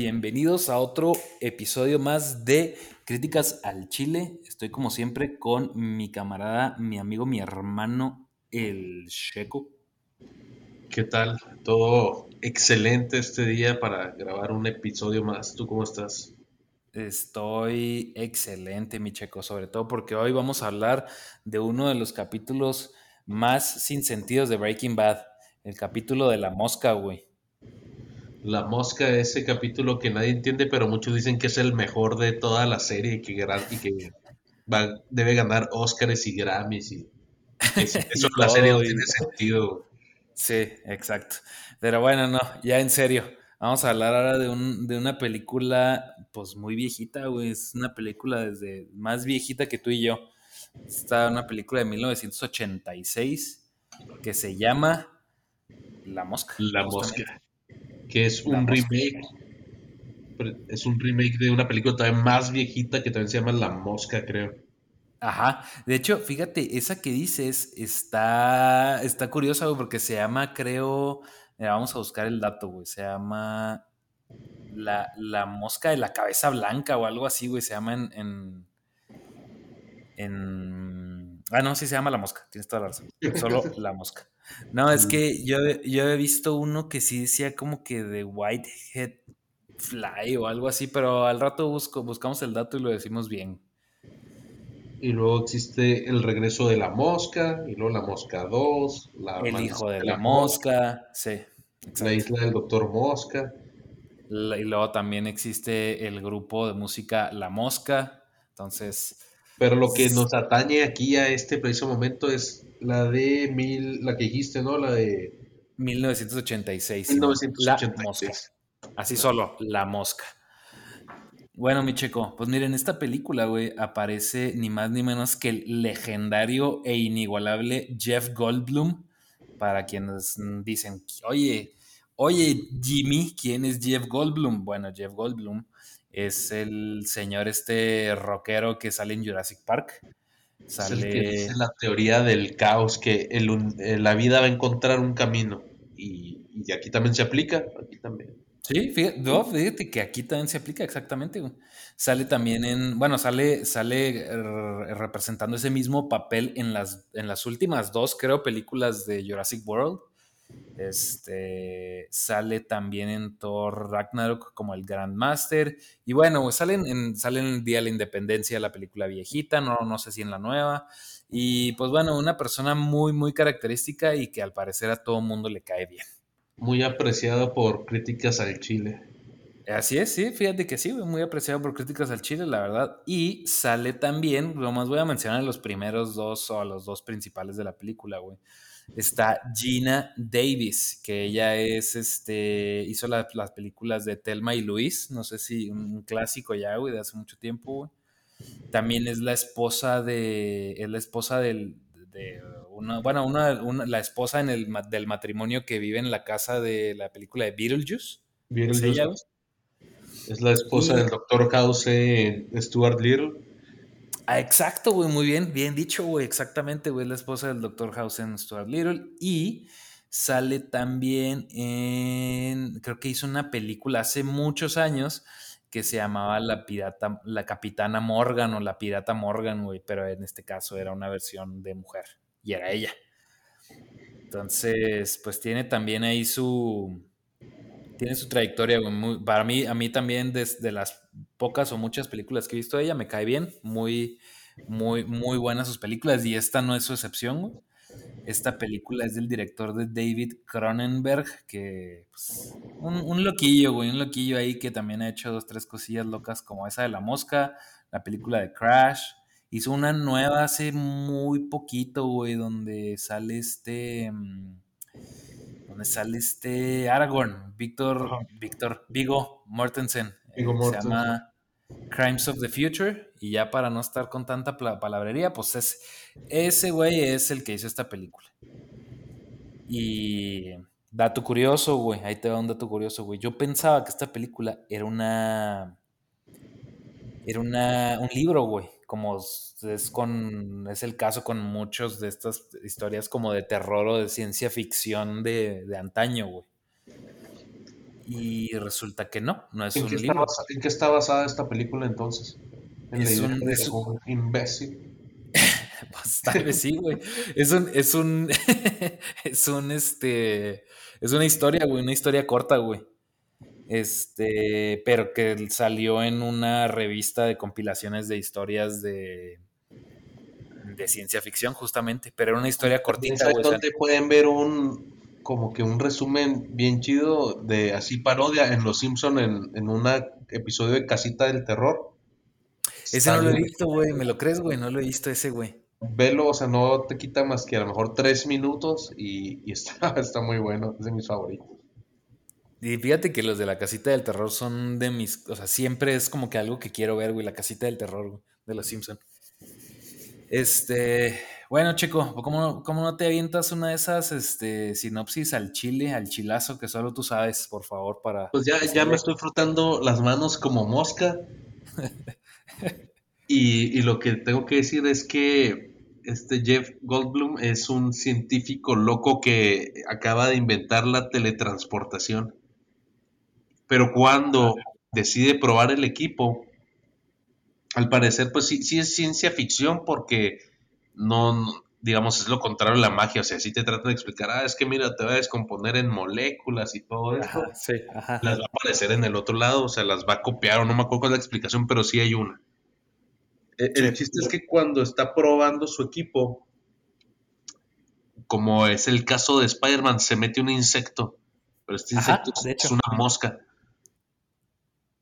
Bienvenidos a otro episodio más de Críticas al Chile. Estoy como siempre con mi camarada, mi amigo, mi hermano, el Checo. ¿Qué tal? Todo excelente este día para grabar un episodio más. ¿Tú cómo estás? Estoy excelente, mi Checo, sobre todo porque hoy vamos a hablar de uno de los capítulos más sin sentidos de Breaking Bad, el capítulo de la mosca, güey. La Mosca, ese capítulo que nadie entiende, pero muchos dicen que es el mejor de toda la serie y que, y que debe ganar Oscars y Grammys. Y eso, eso la serie no tiene sentido. Sí, exacto. Pero bueno, no, ya en serio. Vamos a hablar ahora de, un, de una película, pues muy viejita, güey. Es una película desde más viejita que tú y yo. Está una película de 1986 que se llama La Mosca. La Mosca que es un remake. Es un remake de una película todavía más viejita que también se llama La Mosca, creo. Ajá. De hecho, fíjate, esa que dices está, está curiosa, güey, porque se llama, creo. vamos a buscar el dato, güey. Se llama la, la, mosca de la cabeza blanca o algo así, güey. Se llama en, en, en. Ah, no, sí se llama La Mosca. Tienes toda la razón. Solo La Mosca. No, es que yo, yo he visto uno que sí decía como que de Whitehead Fly o algo así, pero al rato busco, buscamos el dato y lo decimos bien. Y luego existe el regreso de la mosca, y luego la mosca 2, la el hijo de la, mosca, sí. La isla del doctor Mosca. y luego también existe el grupo de música La Mosca. Entonces. Pero lo que nos atañe aquí a este preciso momento es la de mil, la que dijiste, ¿no? La de 1986. 1986. La mosca. Así solo, la mosca. Bueno, mi checo, pues miren, esta película, güey, aparece ni más ni menos que el legendario e inigualable Jeff Goldblum. Para quienes dicen, oye, oye, Jimmy, ¿quién es Jeff Goldblum? Bueno, Jeff Goldblum es el señor este rockero que sale en Jurassic Park. Sale... Es la teoría del caos, que el, eh, la vida va a encontrar un camino. Y, y aquí también se aplica, aquí también. Sí, fíjate, que aquí también se aplica exactamente. Sale también en, bueno, sale, sale representando ese mismo papel en las, en las últimas dos, creo, películas de Jurassic World. Este sale también en Thor Ragnarok como el Grandmaster. Y bueno, salen en, salen en el Día de la Independencia, la película viejita, no, no sé si en la nueva. Y pues bueno, una persona muy, muy característica y que al parecer a todo mundo le cae bien. Muy apreciado por críticas al Chile. Así es, sí, fíjate que sí, muy apreciado por críticas al Chile, la verdad. Y sale también, lo más voy a mencionar los primeros dos o los dos principales de la película, güey está Gina Davis, que ella es, este, hizo las películas de Telma y Luis, no sé si un, clásico ya, güey, de hace mucho tiempo, güey. También es la esposa de, es la esposa del, de una, bueno, una, la esposa en el, del matrimonio que vive en la casa de la película de Beetlejuice. Beetlejuice. ¿Es, la esposa del doctor House Stuart Little. Ah, exacto, güey, muy bien, bien dicho, güey, exactamente, güey, la esposa del Dr. Hausen Stuart Little. Y sale también en, creo que hizo una película hace muchos años que se llamaba La Pirata, La Capitana Morgan o La Pirata Morgan, güey, pero en este caso era una versión de mujer y era ella. Entonces, pues tiene también ahí su, tiene su trayectoria, güey, para mí, a mí también desde las pocas o muchas películas que he visto de ella, me cae bien, muy, muy, muy buenas sus películas y esta no es su excepción. Esta película es del director de David Cronenberg, que pues, un, loquillo, güey, un loquillo ahí que también ha hecho dos, tres cosillas locas como esa de La Mosca, la película de Crash. Hizo una nueva hace muy poquito, güey, donde sale este... Mm, donde sale este Aragorn, Víctor, Víctor, Vigo Mortensen. Mortensen. Se llama Crimes of the Future. Y ya para no estar con tanta palabrería, pues es, ese güey es el que hizo esta película. Y dato curioso, güey. Ahí te va un dato curioso, güey. Yo pensaba que esta película era una. Era una, un libro, güey. Como es con. Es el caso con muchos de estas historias como de terror o de ciencia ficción de, de antaño, güey. Y resulta que no, no es ¿En un qué, libro. en qué está basada esta película entonces? En Es un- de es un- imbécil. Pues tal vez sí, güey. Es un, es un, es un, este, es una historia, güey, una historia corta, güey. Este, pero que salió en una revista de compilaciones de historias de, de ciencia ficción, justamente. Pero era una historia cortita, güey. o sea, pueden ver un como que un resumen bien chido de así parodia en Los Simpson en, en un episodio de Casita del Terror. ese no lo he visto, güey. ¿Me lo crees, güey? No lo he visto ese, güey. Velo, o sea, no te quita más que a lo mejor tres minutos y, y está, está muy bueno, es de mis favoritos. Y fíjate que los de la casita del terror son de mis. O sea, siempre es como que algo que quiero ver, güey. La casita del terror, güey, de los Simpson. Este. Bueno, Checo, ¿cómo, no- cómo no te avientas una de esas este, sinopsis al chile, al chilazo que solo tú sabes, por favor, para. Pues ya, ya me estoy frotando las manos como mosca. Y, y lo que tengo que decir es que este Jeff Goldblum es un científico loco que acaba de inventar la teletransportación. Pero cuando decide probar el equipo, al parecer, pues sí, sí es ciencia ficción porque no, no- digamos, es lo contrario a la magia. O sea, sí te tratan de explicar, ah, es que mira, te va a descomponer en moléculas y todo Ajá, sí, ajá. las va a aparecer en el otro lado, o sea, las va a copiar, o no me acuerdo cuál es la explicación, pero sí hay una. E- El, Sí. chiste es que cuando está probando su equipo, como es el caso de Spider-Man, se mete un insecto, pero este Ajá, insecto es una mosca.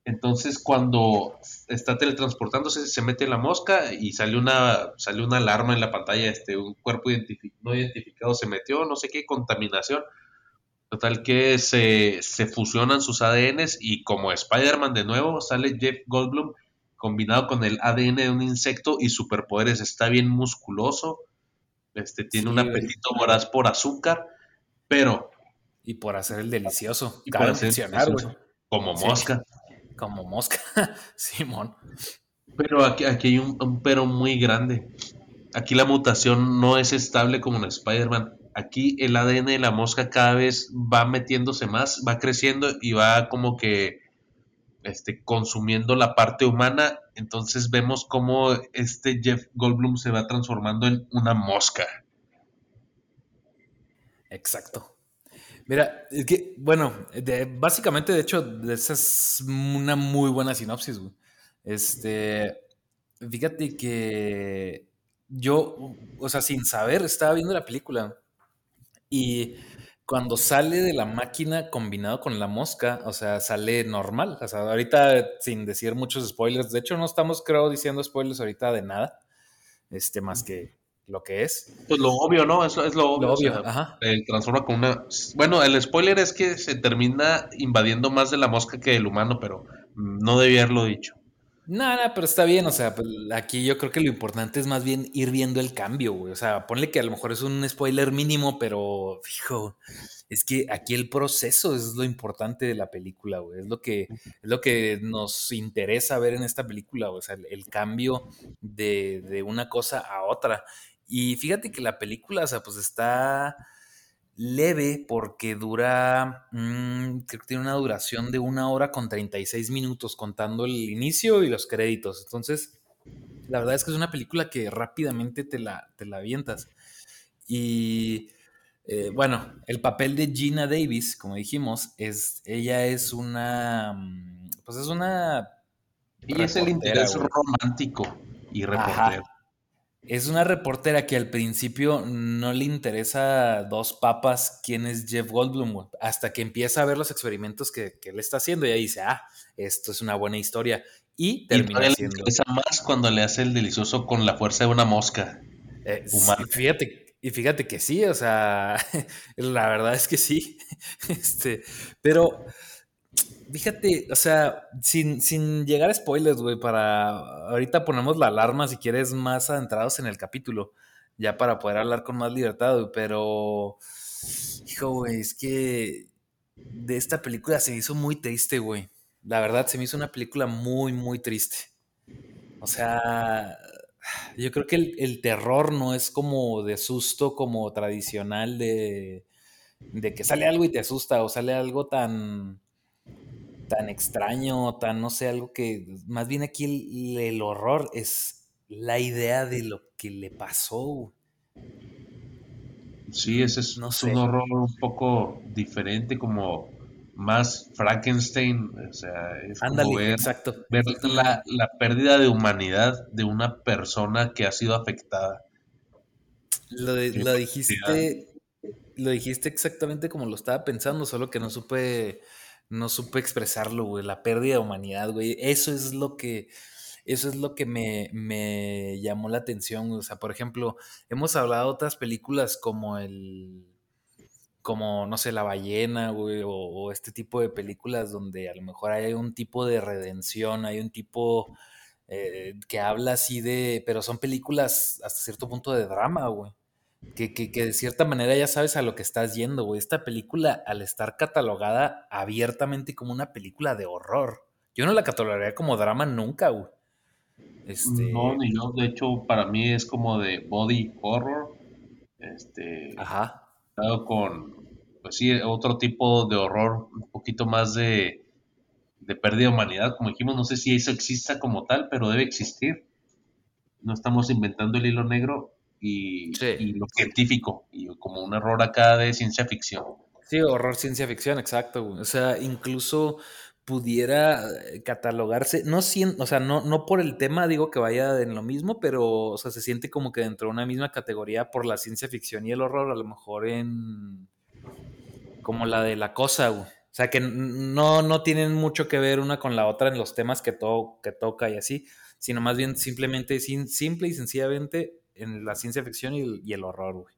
Entonces, cuando está teletransportándose, se mete la mosca y sale una, sale una alarma en la pantalla, este, un cuerpo identifi- no identificado se metió, no sé qué, contaminación. Total que se, se fusionan sus ADNs y como Spider-Man de nuevo, sale Jeff Goldblum combinado con el ADN de un insecto y superpoderes. Está bien musculoso, este, tiene un Sí, apetito voraz por azúcar, pero Y por hacer el delicioso. Y Cabe por hacer mencionar, delicioso. güey. como Sí. Como mosca. Simón. Pero aquí, aquí hay un, un pero muy grande. Aquí la mutación no es estable como en Spider-Man. Aquí el ADN de la mosca cada vez va metiéndose más, va creciendo y va como que este, consumiendo la parte humana. Entonces vemos cómo este Jeff Goldblum se va transformando en una mosca. Exacto. Mira, es que, bueno, básicamente, de hecho, esa es una muy buena sinopsis. Este, fíjate que yo, o sea, sin saber, estaba viendo la película y cuando sale de la máquina combinado con la mosca, o sea, sale normal. O sea, ahorita sin decir muchos spoilers, de hecho, no estamos, creo, diciendo spoilers ahorita de nada, este, más que lo que es. Pues lo obvio, ¿no? Es, lo- es lo obvio. Lo o sea, obvio, ajá. él transforma con una... Bueno, el spoiler es que se termina invadiendo más de la mosca que del humano, pero no debía haberlo dicho. Nada, pero está bien, o sea, pues, aquí yo creo que lo importante es más bien ir viendo el cambio, güey. O sea, ponle que a lo mejor es un spoiler mínimo, pero, fijo, es que aquí el proceso es lo importante de la película, güey. Es lo que, es lo que nos interesa ver en esta película, güey. O sea, el, el cambio de, de una cosa a otra. Y fíjate que la película, o sea, pues está leve porque dura, mm, creo que tiene una duración de una hora con 36 minutos contando el inicio y los créditos. Entonces, la verdad es que es una película que rápidamente te la, te la avientas. Y eh, bueno, el papel de Gina Davis, como dijimos, es, ella es una, mm, pues es una... Y es el interés güey. romántico y Ajá. Es una reportera que al principio no le interesa dos papas quién es Jeff Goldblum, hasta que empieza a ver los experimentos que, que él está haciendo y ella dice, ah, esto es una buena historia. Y Y termina todavía le interesa más cuando le hace el delicioso con la fuerza de una mosca. eh, sí, humana. fíjate, y fíjate que sí, o sea, la verdad es que sí. Este, pero fíjate, o sea, sin, sin llegar a spoilers, güey, para ahorita ponemos la alarma si quieres más adentrados en el capítulo, ya para poder hablar con más libertad, güey, pero, hijo, güey, es que de esta película se me hizo muy triste, güey. La verdad, se me hizo una película muy, muy triste. O sea, yo creo que el, el terror no es como de susto, como tradicional de, de que sale algo y te asusta, o sale algo tan, tan extraño, tan no sé, algo que más bien aquí el, el horror es la idea de lo que le pasó. Sí, ese es, No es sé. un horror un poco diferente, como más Frankenstein, o sea, es como Ándale, ver, exacto. ver la, la pérdida de humanidad de una persona que ha sido afectada. Lo, de- dijiste, lo dijiste exactamente como lo estaba pensando, solo que no supe, no supe expresarlo, güey. La pérdida de humanidad, güey. Eso es lo que, eso es lo que me, me llamó la atención. O sea, por ejemplo, hemos hablado de otras películas como el, como, no sé, La ballena, güey, o, este tipo de películas donde a lo mejor hay un tipo de redención, hay un tipo eh, que habla así de, pero son películas hasta cierto punto de drama, güey. Que, que, que de cierta manera ya sabes a lo que estás yendo, güey. Esta película, al estar catalogada abiertamente como una película de horror, yo no la catalogaría como drama nunca, güey. No, Este, ni yo, de hecho, para mí es como de body horror, este, ajá, dado con, pues sí, otro tipo de horror, un poquito más de, de pérdida de humanidad, como dijimos, no sé si eso exista como tal, pero debe existir. No estamos inventando el hilo negro y, sí. y lo científico, y como un error acá de ciencia ficción. Sí, horror ciencia ficción, exacto, güey. O sea, incluso pudiera eh, catalogarse, no o sea, no, no por el tema digo que vaya en lo mismo, pero o sea, se siente como que dentro de una misma categoría por la ciencia ficción y el horror, a lo mejor en como la de la cosa, güey. O sea, que no, no tienen mucho que ver una con la otra en los temas que, to que toca y así, sino más bien simplemente, sin, simple y sencillamente en la ciencia ficción y el, y el horror, güey.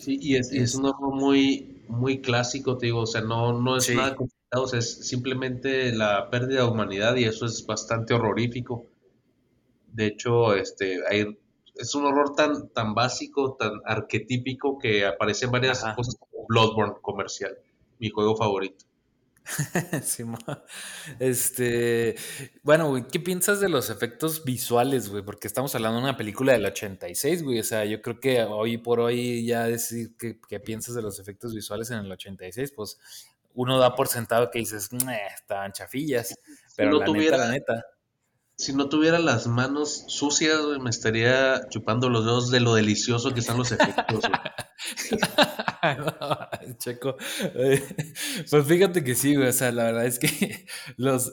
Sí, y es, y es Es, un horror muy, muy clásico, te digo, o sea, no, no es nada complicado, o sea, es simplemente la pérdida de humanidad y eso es bastante horrorífico. De hecho, este, hay, es un horror tan, tan básico, tan arquetípico que aparecen varias ajá. cosas como Bloodborne comercial, mi juego favorito. Este, bueno, güey, ¿qué piensas de los efectos visuales, güey? Porque estamos hablando de una película del 86, güey. O sea, yo creo que hoy por hoy ya decir que, que piensas de los efectos visuales en el 86, pues uno da por sentado que dices, "Meh, estaban chafillas. Si Pero no la neta, tuviera, la neta. si no tuviera las manos sucias, güey, me estaría chupando los dedos de lo delicioso que están los efectos, güey. No, Checo, eh, pues fíjate que sí, güey, o sea, la verdad es que los,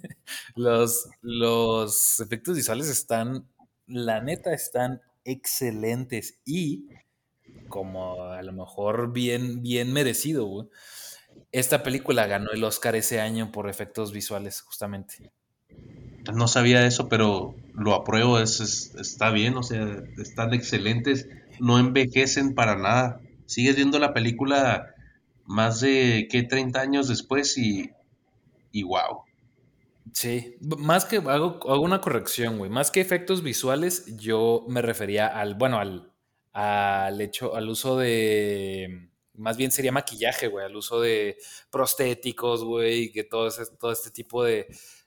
los, los efectos visuales están, la neta, están excelentes y como a lo mejor bien, bien merecido, güey. Esta película ganó el Oscar ese año por efectos visuales, justamente. No sabía eso, pero lo apruebo, es, es- está bien, o sea, están excelentes, no envejecen para nada. Sigues viendo la película más de, ¿qué? 30 años después y, y wow. Sí, más que hago, hago una corrección, güey. Más que efectos visuales, yo me refería al, bueno, al, al hecho, al uso de, más bien sería maquillaje, güey, al uso de prostéticos, güey, que todo ese, todo este tipo de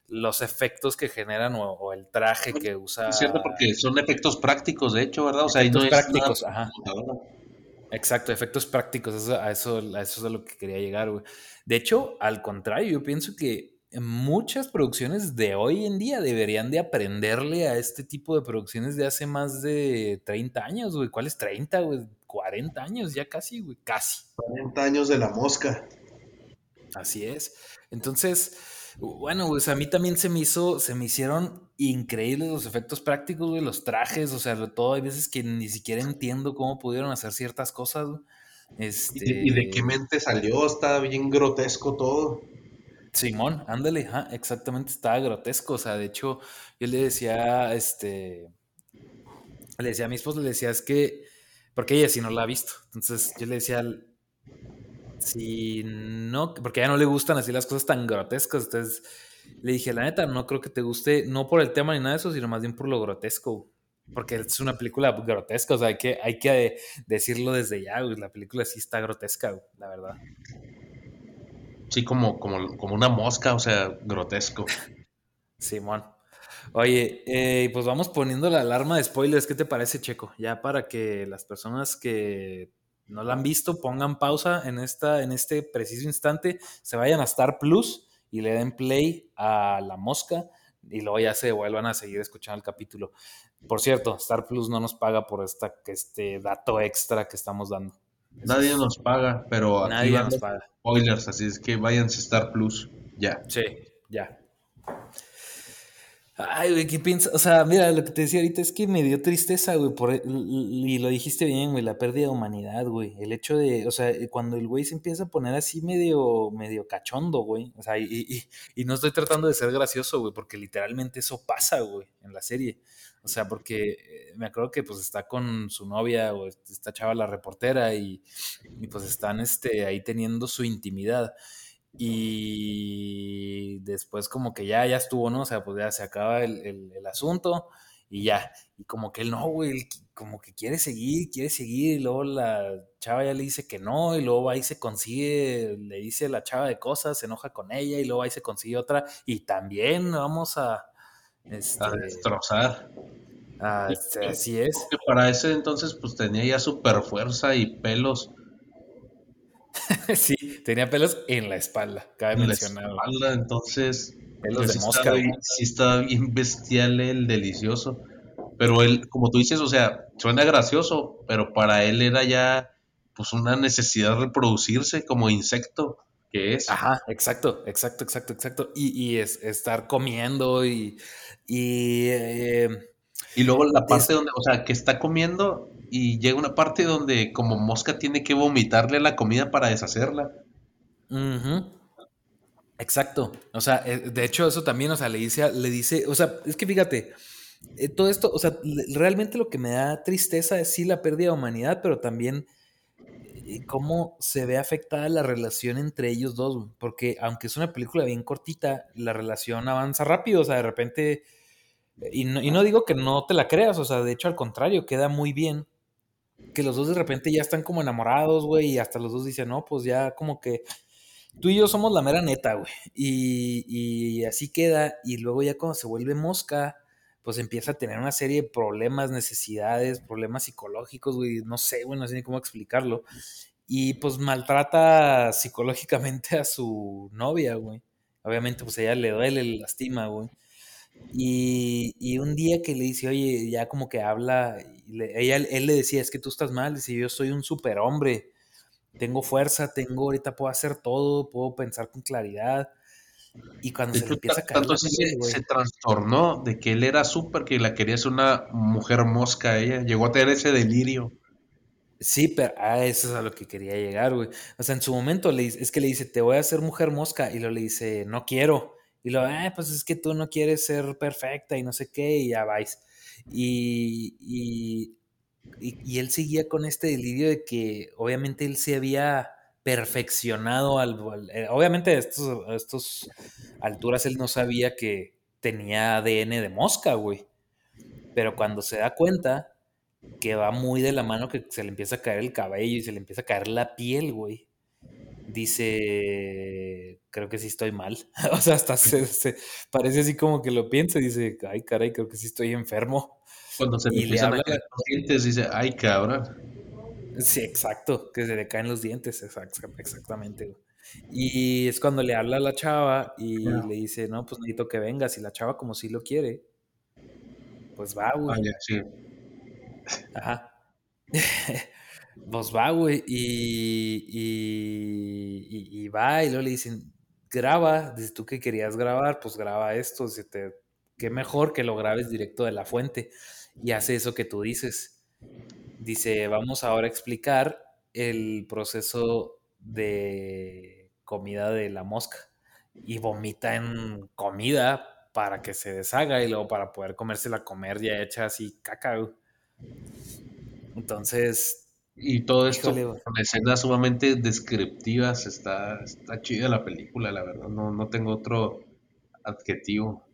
los efectos que generan o, o el traje que Es cierto usa, porque son efectos prácticos, de hecho, ¿verdad? O sea, no efectos es nada prácticos, ajá. Exacto, efectos prácticos, eso- a, eso, a eso es a lo que quería llegar, güey. De hecho, al contrario, yo pienso que muchas producciones de hoy en día deberían de aprenderle a este tipo de producciones de hace más de 30 años, güey. ¿Cuáles 30, güey? 40 años, ya casi, güey, casi. 40 años de la mosca. Así es. Entonces, bueno, pues a mí también se me hizo, se me hicieron increíbles los efectos prácticos, güey, los trajes, o sea, todo, hay veces que ni siquiera entiendo cómo pudieron hacer ciertas cosas, güey. ¿Y de, y de qué Este, mente salió? Está bien grotesco todo. Simón, ándale, exactamente, estaba grotesco, o sea, de hecho, yo le decía, este, le decía a mi esposa, le decía, es que, porque ella sí no la ha visto, entonces yo le decía, si no, porque a ella no le gustan así las cosas tan grotescas, entonces le dije, la neta, no creo que te guste, no por el tema ni nada de eso, sino más bien por lo grotesco, porque es una película grotesca, o sea, hay que, hay que decirlo desde ya, güey, la película sí está grotesca, güey, la verdad. Sí, como, como, como una mosca, o sea, grotesco. Simón. Oye, eh, pues vamos poniendo la alarma de spoilers. ¿Qué te parece, Checo? Ya para que las personas que no la han visto pongan pausa en, esta, en este preciso instante, se vayan a Star Plus y le den play a La Mosca y luego ya se vuelvan a seguir escuchando el capítulo. Por cierto, Star Plus no nos paga por esta, este dato extra que estamos dando. Nadie nos paga, pero aquí Nadie nos paga. spoilers, así es que váyanse a Star Plus ya. Sí, ya. Ay, güey, ¿qué piensas? O sea, mira, lo que te decía ahorita es que me dio tristeza, güey, por, y lo dijiste bien, güey, la pérdida de humanidad, güey. El hecho de, o sea, cuando el güey se empieza a poner así medio, medio cachondo, güey. O sea, y, y, no estoy tratando de ser gracioso, güey, porque literalmente eso pasa, güey, en la serie. O sea, porque eh, me acuerdo que pues está con su novia o esta chava la reportera y, y pues están este, ahí teniendo su intimidad y después como que ya, ya estuvo, ¿no? O sea, pues ya se acaba el, asunto y ya. Y como que él no, güey, como que quiere seguir, quiere seguir, y luego la chava ya le dice que no, y luego ahí se consigue, le dice a la chava de cosas, se enoja con ella, y luego ahí se consigue otra, y también vamos a... Este, a destrozar. Este, así es. Que para ese entonces pues tenía ya super fuerza y pelos sí, tenía pelos en la espalda, cabe en mencionar. La espalda, entonces. Pelos pues, de mosca. sí, estaba bien bestial el delicioso. Pero él, como tú dices, o sea, suena gracioso, pero para él era ya pues una necesidad de reproducirse como insecto que es. Ajá, exacto, exacto, exacto, exacto. Y, es, estar comiendo y. Y, eh, y luego la parte donde, o sea, que está comiendo y llega una parte donde como mosca tiene que vomitarle la comida para deshacerla. Exacto. O sea, eh, de hecho eso también, o sea, le dice, le dice, o sea, es que fíjate, eh, todo esto, o sea, realmente lo que me da tristeza es sí la pérdida de humanidad, pero también eh, cómo se ve afectada la relación entre ellos dos, porque aunque es una película bien cortita, la relación avanza rápido, o sea, de repente, y no, y no digo que no te la creas, o sea, de hecho al contrario, queda muy bien que los dos de repente ya están como enamorados, güey, y hasta los dos dicen, no, pues ya como que tú y yo somos la mera neta, güey. Y, y así queda, y luego ya cuando se vuelve mosca, pues empieza a tener una serie de problemas, necesidades, problemas psicológicos, güey, no sé, güey, no sé ni cómo explicarlo. Y pues maltrata psicológicamente a su novia, güey. Obviamente, pues ella le duele, le lastima, güey. Y, un día que le dice, oye, ya como que habla, ella, él le decía, es que tú estás mal, dice, yo soy un superhombre, tengo fuerza, tengo, ahorita puedo hacer todo, puedo pensar con claridad. Y cuando se le empieza a caer Tanto se, se, trastornó de que él era súper, que la quería ser una mujer mosca ella, llegó a tener ese delirio. Sí, pero ah, eso es a lo que quería llegar, güey. O sea, en su momento le, es que le dice, te voy a hacer mujer mosca, y lo le dice, no quiero. Y luego, ah, pues es que tú no quieres ser perfecta y no sé qué, y ya vais. Y, y, y, él seguía con este delirio de que obviamente él se había perfeccionado al, eh, obviamente a estos, a estos alturas él no sabía que tenía ADN de mosca, güey. Pero cuando se da cuenta que va muy de la mano que se le empieza a caer el cabello y se le empieza a caer la piel, güey dice, creo que sí estoy mal. o sea, hasta se, parece así como que lo piensa y dice, ay, caray, creo que sí estoy enfermo. Cuando se le habla... a los dientes, dice, ay, cabrón. Sí, exacto, que se le caen los dientes, exactamente. Y es cuando le habla a la chava y le dice, no, pues necesito que vengas. Y la chava, como si lo quiere, pues va, güey. Ah, sí. Ajá. Pues va, güey, y, y, va, y luego le dicen, graba, dices tú que querías grabar, pues graba esto, te, qué mejor que lo grabes directo de la fuente, y hace eso que tú dices. Dice, vamos ahora a explicar el proceso de comida de la mosca, y vomita en comida para que se deshaga y luego para poder comérsela comer ya hecha así caca. Entonces, y todo esto con escenas sumamente descriptivas, está, está chida la película, la verdad, no, no tengo otro adjetivo.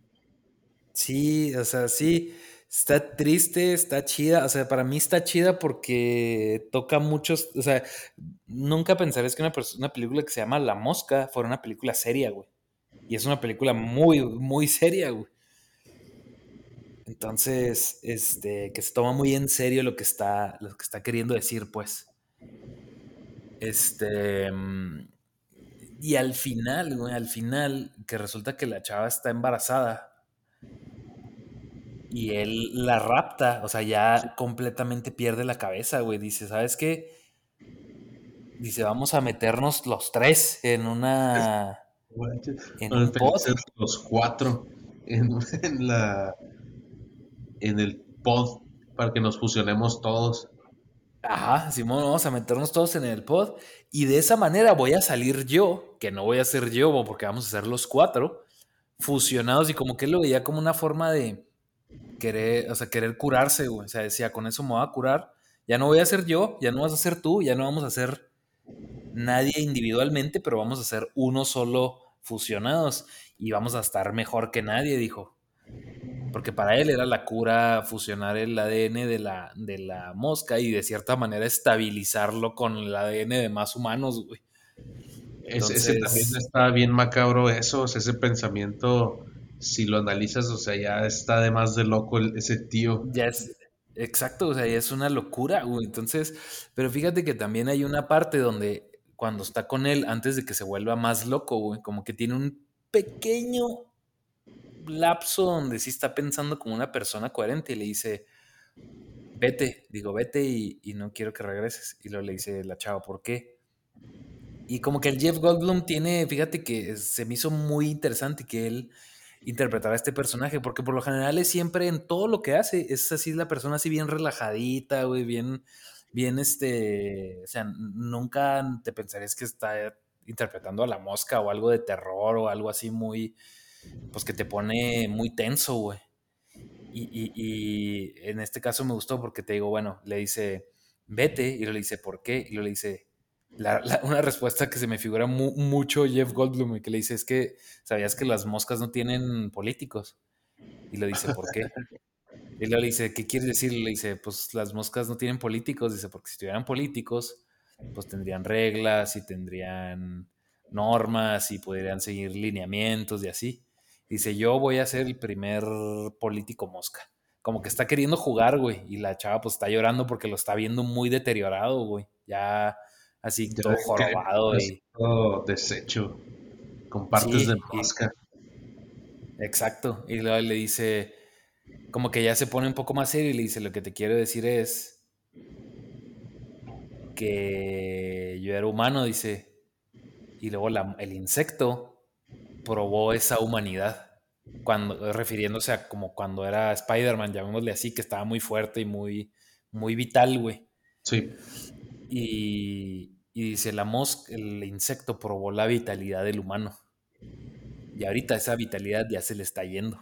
Sí, o sea, sí, está triste, está chida, o sea, para mí está chida porque toca muchos, o sea, nunca pensarías que una, una película que se llama La Mosca fuera una película seria, güey. Y es una película muy, muy seria, güey. Entonces, este, que se toma muy en serio lo que está, lo que está queriendo decir, pues. Este. Mm, Y al final, güey, al final, que resulta que la chava está embarazada y él la rapta, o sea, ya completamente pierde la cabeza, güey. Dice, ¿sabes qué? Dice, vamos a meternos los tres en una... En un pod. Los cuatro en, en, la... En el pod para que nos fusionemos todos. Ajá, Simón, vamos a meternos todos en el pod. Y de esa manera voy a salir yo, que no voy a ser yo, porque vamos a ser los cuatro, fusionados. Y como que lo veía como una forma de querer, o sea, querer curarse, güey. O sea, decía, con eso me voy a curar. Ya no voy a ser yo, ya no vas a ser tú, ya no vamos a ser nadie individualmente, pero vamos a ser uno solo fusionados y vamos a estar mejor que nadie, dijo porque para él era la cura fusionar el ADN de la, de la mosca y de cierta manera estabilizarlo con el ADN de más humanos, güey. ese también está bien macabro eso, ese pensamiento, si lo analizas, o sea, ya está de más de loco ese tío. Ya es, exacto, o sea, ya es una locura, güey. Entonces, pero fíjate que también hay una parte donde cuando está con él, antes de que se vuelva más loco, güey, como que tiene un pequeño lapso donde sí está pensando como una persona coherente y le dice, vete, digo, vete y, no quiero que regreses. Y luego le dice la chava, ¿por qué? Y como que el Jeff Goldblum tiene, fíjate que se me hizo muy interesante que él interpretara a este personaje, porque por lo general es siempre en todo lo que hace, es así la persona así bien relajadita, güey, bien, bien este, o sea, nunca te pensarías que está interpretando a la mosca o algo de terror o algo así muy, pues que te pone muy tenso, güey. Y, en este caso me gustó porque te digo, bueno, le dice, vete, y le dice, ¿por qué? Y le dice, una respuesta que se me figura mucho Jeff Goldblum, y que le dice, es que, ¿sabías que las moscas no tienen políticos? Y le dice, ¿por qué? Y luego le dice, ¿qué quiere decir? Le dice, pues las moscas no tienen políticos. Dice, porque si tuvieran políticos, pues tendrían reglas y tendrían normas y podrían seguir lineamientos y así. Dice, yo voy a ser el primer político mosca. Como que está queriendo jugar, güey. Y la chava pues está llorando porque lo está viendo muy deteriorado, güey. Ya así todo jorobado. Y... Todo deshecho. Con partes de mosca. exacto. Y luego le dice, como que ya se pone un poco más serio y le dice, lo que te quiero decir es que yo era humano, dice. Y luego el insecto probó esa humanidad. Cuando, refiriéndose a como cuando era Spider-Man, llamémosle así, que estaba muy fuerte y muy, muy vital, güey. Sí. Y, dice, la mosca, el insecto probó la vitalidad del humano. Y ahorita esa vitalidad ya se le está yendo.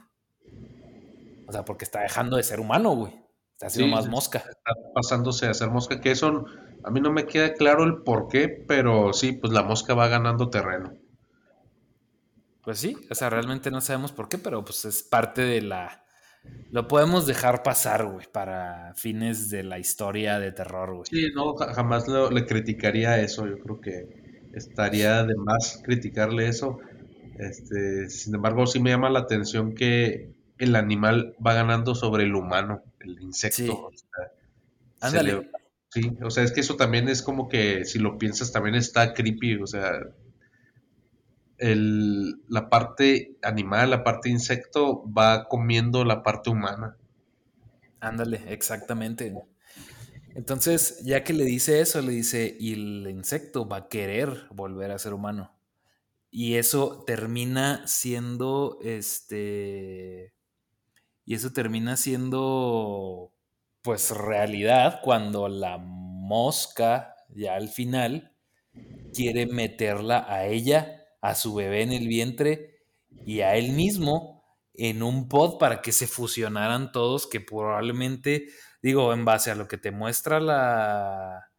O sea, porque está dejando de ser humano, güey. Está haciendo más mosca. Está pasándose a ser mosca, que eso a mí no me queda claro el por qué, pero sí, pues la mosca va ganando terreno. Pues sí, o sea, realmente no sabemos por qué, pero pues es parte de la... Lo podemos dejar pasar, güey, para fines de la historia de terror, güey. Sí, no, jamás le criticaría eso. Yo creo que estaría de más criticarle eso. Este, sin embargo, sí me llama la atención que el animal va ganando sobre el humano, el insecto. Sí. O Ándale. sí, o sea, es que eso también es como que, si lo piensas, también está creepy. O sea, el, la parte animal, la parte insecto va comiendo la parte humana. Ándale, exactamente. Entonces, ya que le dice eso, le dice, y el insecto va a querer volver a ser humano. Y eso termina siendo, este, y eso termina siendo, pues, realidad cuando la mosca, ya al final, quiere meterla a ella a su bebé en el vientre y a él mismo en un pod para que se fusionaran todos, que probablemente, digo, en base a lo que te muestra la...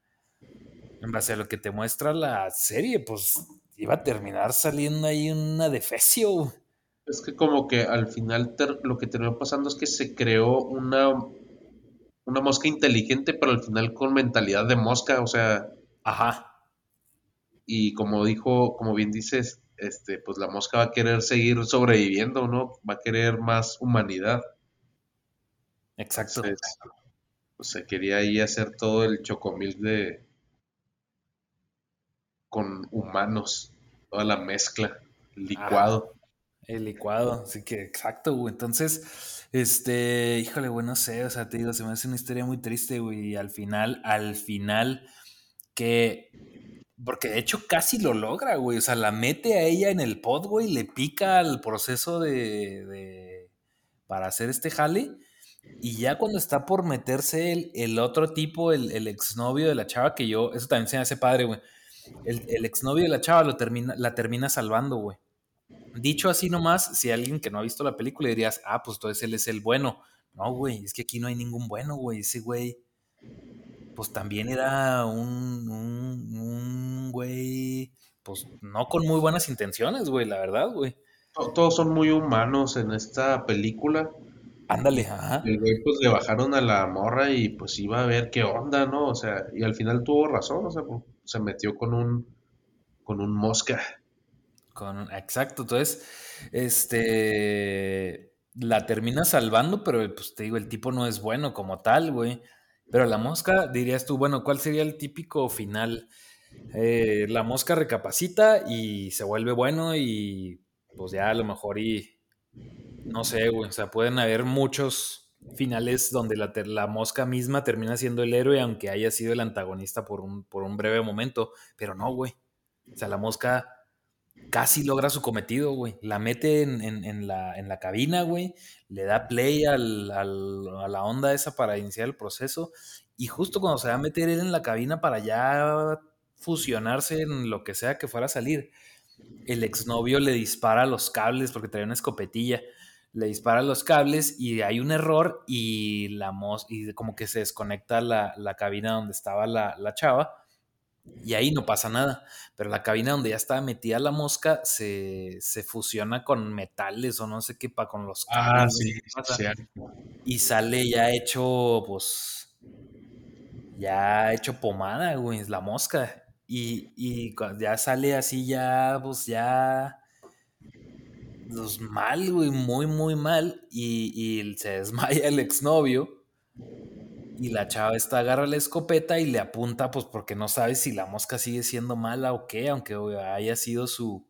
En base a lo que te muestra la serie, pues iba a terminar saliendo ahí una defecio. Es que como que al final lo que terminó pasando es que se creó una, una mosca inteligente, pero al final con mentalidad de mosca, o sea... Ajá y como dijo, como bien dices, este, pues la mosca va a querer seguir sobreviviendo, ¿no? Va a querer más humanidad. Exacto. pues se quería ahí hacer todo el chocomil de con humanos. toda la mezcla, el licuado. el licuado, así que exacto, güey. Entonces, este, híjole, güey, no sé, o sea, te digo, se me hace una historia muy triste, güey, y al final, al final, que porque de hecho casi lo logra, güey. O sea, la mete a ella en el pod, güey, le pica al proceso de, para hacer este jale. Y ya cuando está por meterse el, el otro tipo, el, exnovio de la chava, que yo, eso también se me hace padre, güey. El, el, exnovio de la chava lo termina, la termina salvando, güey. Dicho así nomás, si alguien que no ha visto la película dirías, ah, pues entonces él es el bueno. No, güey, es que aquí no hay ningún bueno, güey. Ese güey pues también era un, un, güey, pues no con muy buenas intenciones, güey, la verdad, güey. Todos son muy humanos en esta película. Ándale, ajá. El güey, pues le bajaron a la morra y pues iba a ver qué onda, ¿no? O sea, y al final tuvo razón, o sea, pues, se metió con un, con un mosca. Con, exacto, entonces, este, la termina salvando, pero pues te digo, el tipo no es bueno como tal, güey. Pero la mosca, dirías tú, bueno, ¿cuál sería el típico final? Eh, la mosca recapacita y se vuelve bueno y pues ya a lo mejor y no sé, güey, o sea, pueden haber muchos finales donde la, la, mosca misma termina siendo el héroe aunque haya sido el antagonista por un, por un breve momento, pero no, güey. O sea, la mosca casi logra su cometido, güey. La mete en, la, en la, cabina, güey. Le da play a la onda esa para iniciar el proceso. Y justo cuando se va a meter él en la cabina para ya fusionarse en lo que sea que fuera a salir, el exnovio le dispara los cables porque trae una escopetilla. Le dispara los cables y hay un error y la y como que se desconecta la, la cabina donde estaba la, la chava y ahí no pasa nada. Pero la cabina donde ya estaba metida la mosca se, fusiona con metales o no sé qué, pa, con los ah, cables. sí, Y sale ya hecho, pues, ya hecho pomada, güey, la mosca. Y, y ya sale así, ya, pues, ya, pues, mal, güey, muy, muy mal. Y, y se desmaya el exnovio y la chava esta agarra la escopeta y le apunta, pues porque no sabe si la mosca sigue siendo mala o qué, aunque haya sido su,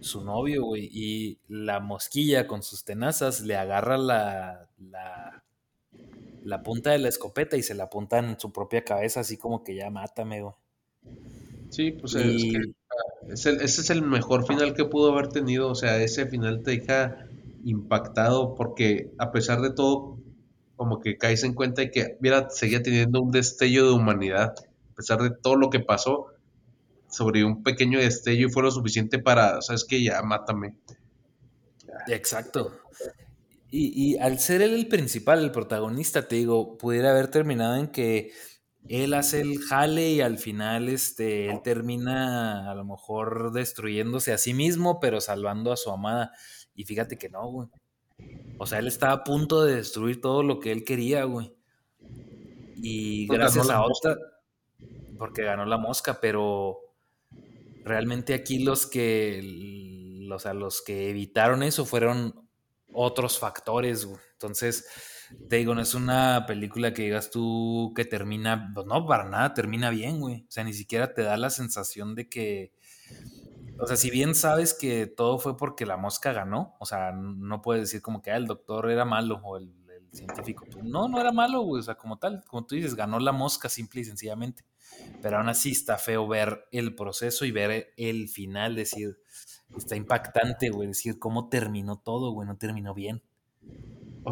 su novio, güey. Y la mosquilla con sus tenazas le agarra la, la, la punta de la escopeta y se la apunta en su propia cabeza, así como que ya mátame, güey. Sí, pues es que, ese es el mejor final que pudo haber tenido. O sea, ese final te deja impactado porque a pesar de todo como que caes en cuenta de que, mira, seguía teniendo un destello de humanidad, a pesar de todo lo que pasó, sobre un pequeño destello y fue lo suficiente para, sabes que ya mátame. Exacto. Y, al ser él el principal, el protagonista, te digo, pudiera haber terminado en que él hace el jale y al final este, él termina a lo mejor destruyéndose a sí mismo, pero salvando a su amada. Y fíjate que no, güey. O sea, él estaba a punto de destruir todo lo que él quería, güey. Y gracias a otra, porque ganó la mosca, pero realmente aquí los que, o sea, los que evitaron eso fueron otros factores, güey. Entonces, te digo, no es una película que digas tú que termina, pues no, para nada termina bien, güey. O sea, ni siquiera te da la sensación de que o sea, si bien sabes que todo fue porque la mosca ganó, o sea, no puedes decir como que ah, el doctor era malo o el, científico. Pues, no, no era malo, güey. O sea, como tal, como tú dices, ganó la mosca simple y sencillamente. Pero aún así está feo ver el proceso y ver el final, decir, está impactante, güey, decir cómo terminó todo, güey, no terminó bien.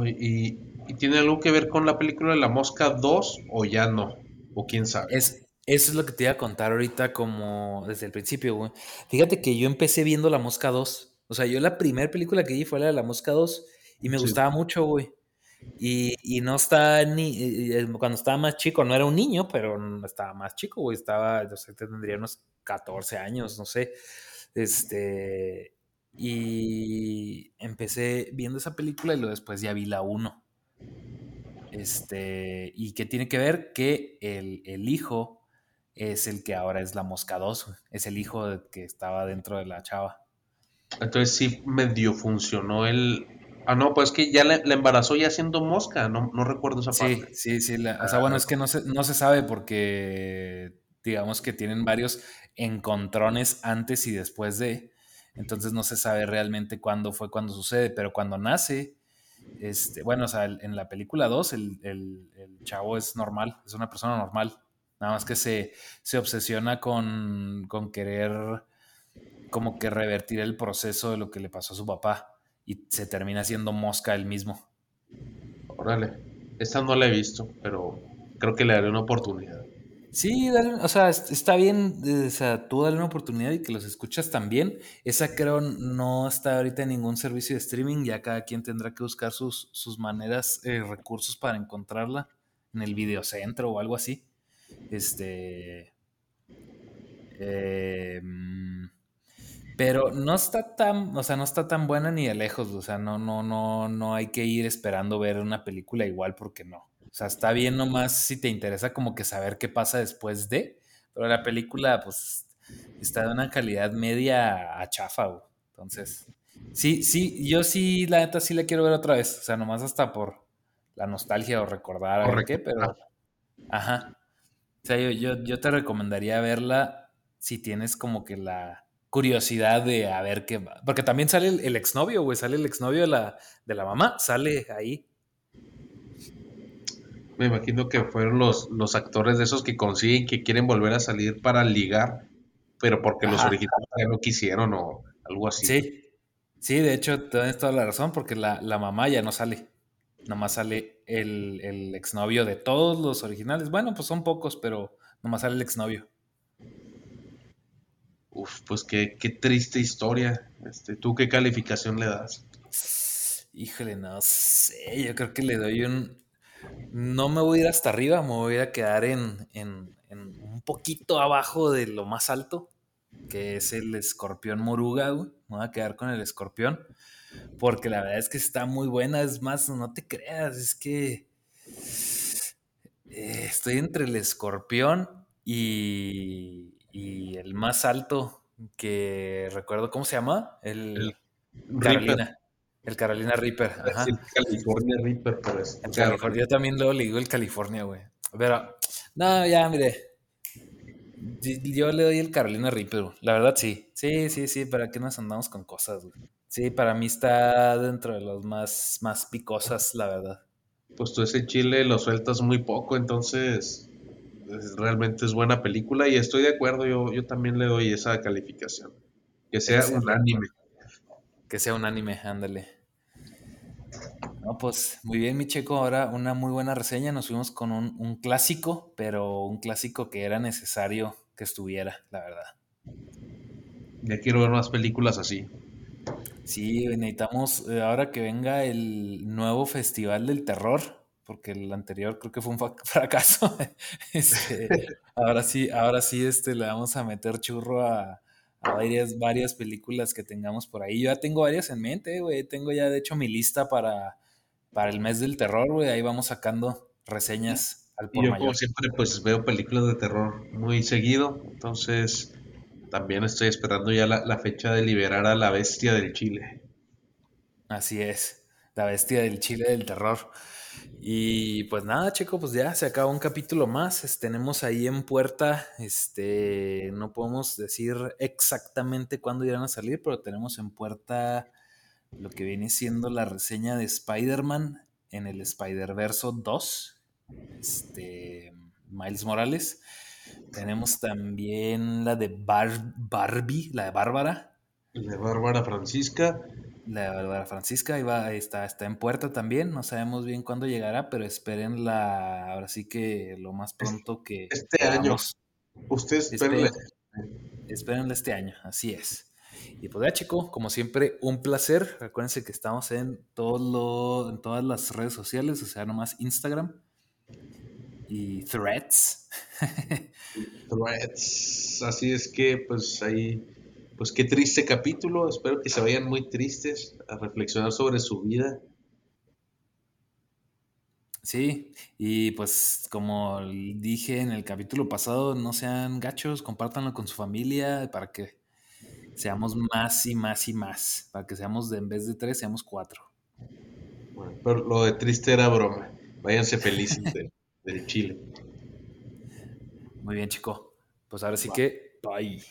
¿y, ¿y, tiene algo que ver con la película de La Mosca 2 o ya no? ¿O quién sabe? Es, eso es lo que te iba a contar ahorita como desde el principio, güey. Fíjate que yo empecé viendo La Mosca 2. O sea, yo la primera película que vi fue la de La Mosca 2 y me gustaba mucho, güey. Y, y, no está ni. Eh, cuando estaba más chico, no era un niño, pero estaba más chico, güey. Estaba, no sé, tendría unos 14 años, no sé. Este. Y empecé viendo esa película y luego después ya vi la 1. Este. ¿Y qué tiene que ver? Que el, el hijo es el que ahora es la mosca 2, es el hijo que estaba dentro de la chava. Entonces sí medio funcionó el... Ah, no, pues que ya la, embarazó ya siendo mosca, no, no recuerdo esa parte. Sí, sí, sí, o sea, bueno, es que no se, no se sabe porque digamos que tienen varios encontrones antes y después de, entonces no se sabe realmente cuándo fue cuando sucede, pero cuando nace, este, bueno, o sea, en la película 2 el, el, chavo es normal, es una persona normal, nada más que se, se obsesiona con, con querer como que revertir el proceso de lo que le pasó a su papá y se termina siendo mosca él mismo. Órale, esta no la he visto, pero creo que le daré una oportunidad. Sí, o sea, está bien, eh, o sea, tú dale una oportunidad y que los escuchas también. Esa creo no está ahorita en ningún servicio de streaming, ya cada quien tendrá que buscar sus, sus maneras, eh, recursos para encontrarla en el videocentro o algo así. Este. Eh, pero no está tan, o sea, no está tan buena ni de lejos, o sea, no, no, no, no hay que ir esperando ver una película igual porque no. O sea, está bien nomás si te interesa como que saber qué pasa después de, pero la película pues está de una calidad media a chafa, Entonces, sí, sí, yo sí, la neta sí la quiero ver otra vez, o sea, nomás hasta por la nostalgia o recordar a ver qué, pero... Ajá. Sea, yo, yo, yo te recomendaría verla si tienes como que la curiosidad de a ver qué va. Porque también sale el, exnovio, güey, sale el exnovio de la, de la mamá, sale ahí. Me imagino que fueron los, los actores de esos que consiguen que quieren volver a salir para ligar, pero porque los originales no quisieron o algo así. Sí, sí, de hecho, tienes toda la razón, porque la, mamá ya no sale. Nomás sale el, el exnovio de todos los originales. Bueno, pues son pocos, pero nomás sale el exnovio. Uf, pues qué, qué triste historia. Este, ¿Tú qué calificación le das? Híjole, no sé. Yo creo que le doy un. No me voy a ir hasta arriba, me voy a quedar en, en, un poquito abajo de lo más alto, que es el escorpión moruga. Me voy a quedar con el escorpión, porque la verdad es que está muy buena. Es más, no te creas, es que eh, estoy entre el escorpión y, y el más alto que recuerdo, ¿cómo se llama? El, Carolina. El Carolina Reaper. Ajá. El California Reaper, pero es. El California, yo también luego le digo el California, güey. Pero, no, ya, mire. Yo le doy el Carolina Reaper, la verdad sí. Sí, sí, sí, ¿para qué nos andamos con cosas, güey? Sí, para mí está dentro de los más, más picosas, la verdad. Pues tú ese chile lo sueltas muy poco, entonces realmente es buena película y estoy de acuerdo, yo, yo también le doy esa calificación. Que sea un anime. Que sea un anime, ándale. No, pues muy bien, mi checo. Ahora una muy buena reseña. Nos fuimos con un, un, clásico, pero un clásico que era necesario que estuviera, la verdad. Ya quiero ver más películas así. Sí, necesitamos, eh, ahora que venga el nuevo Festival del Terror, porque el anterior creo que fue un fracaso. Este, ahora sí, ahora sí este, le vamos a meter churro a, varias, varias películas que tengamos por ahí. Yo ya tengo varias en mente, güey. Tengo ya de hecho mi lista para, para el mes del terror, güey. Ahí vamos sacando reseñas al por Yo como siempre pues veo películas de terror muy seguido, entonces también estoy esperando ya la, la fecha de liberar a la bestia del Chile. Así es, la bestia del Chile del terror. Y pues nada, chico, pues ya se acaba un capítulo más. tenemos ahí en puerta, este, no podemos decir exactamente cuándo irán a salir, pero tenemos en puerta lo que viene siendo la reseña de Spider-Man en el Spider-Verse 2, este, Miles Morales. Tenemos también la de Barbie, la de Bárbara. La de Bárbara Francisca. La Bárbara Francisca ahí va, está, está en puerta también. No sabemos bien cuándo llegará, pero espérenla ahora sí que lo más pronto que. Este año. Ustedes espérenla. Espérenla este año, así es. Y pues ya, chico, como siempre, un placer. Acuérdense que estamos en, todo en todas las redes sociales, o sea, nomás Instagram y Threads. threads. Así es que, pues ahí pues qué triste capítulo. Espero que se vayan muy tristes a reflexionar sobre su vida. Sí, y pues como dije en el capítulo pasado, no sean gachos, compártanlo con su familia para que seamos más y más y más, para que seamos de, en vez de tres, seamos cuatro. Bueno, pero lo de triste era broma. Váyanse felices del Chile. Muy bien, chico. Pues ahora sí que, bye.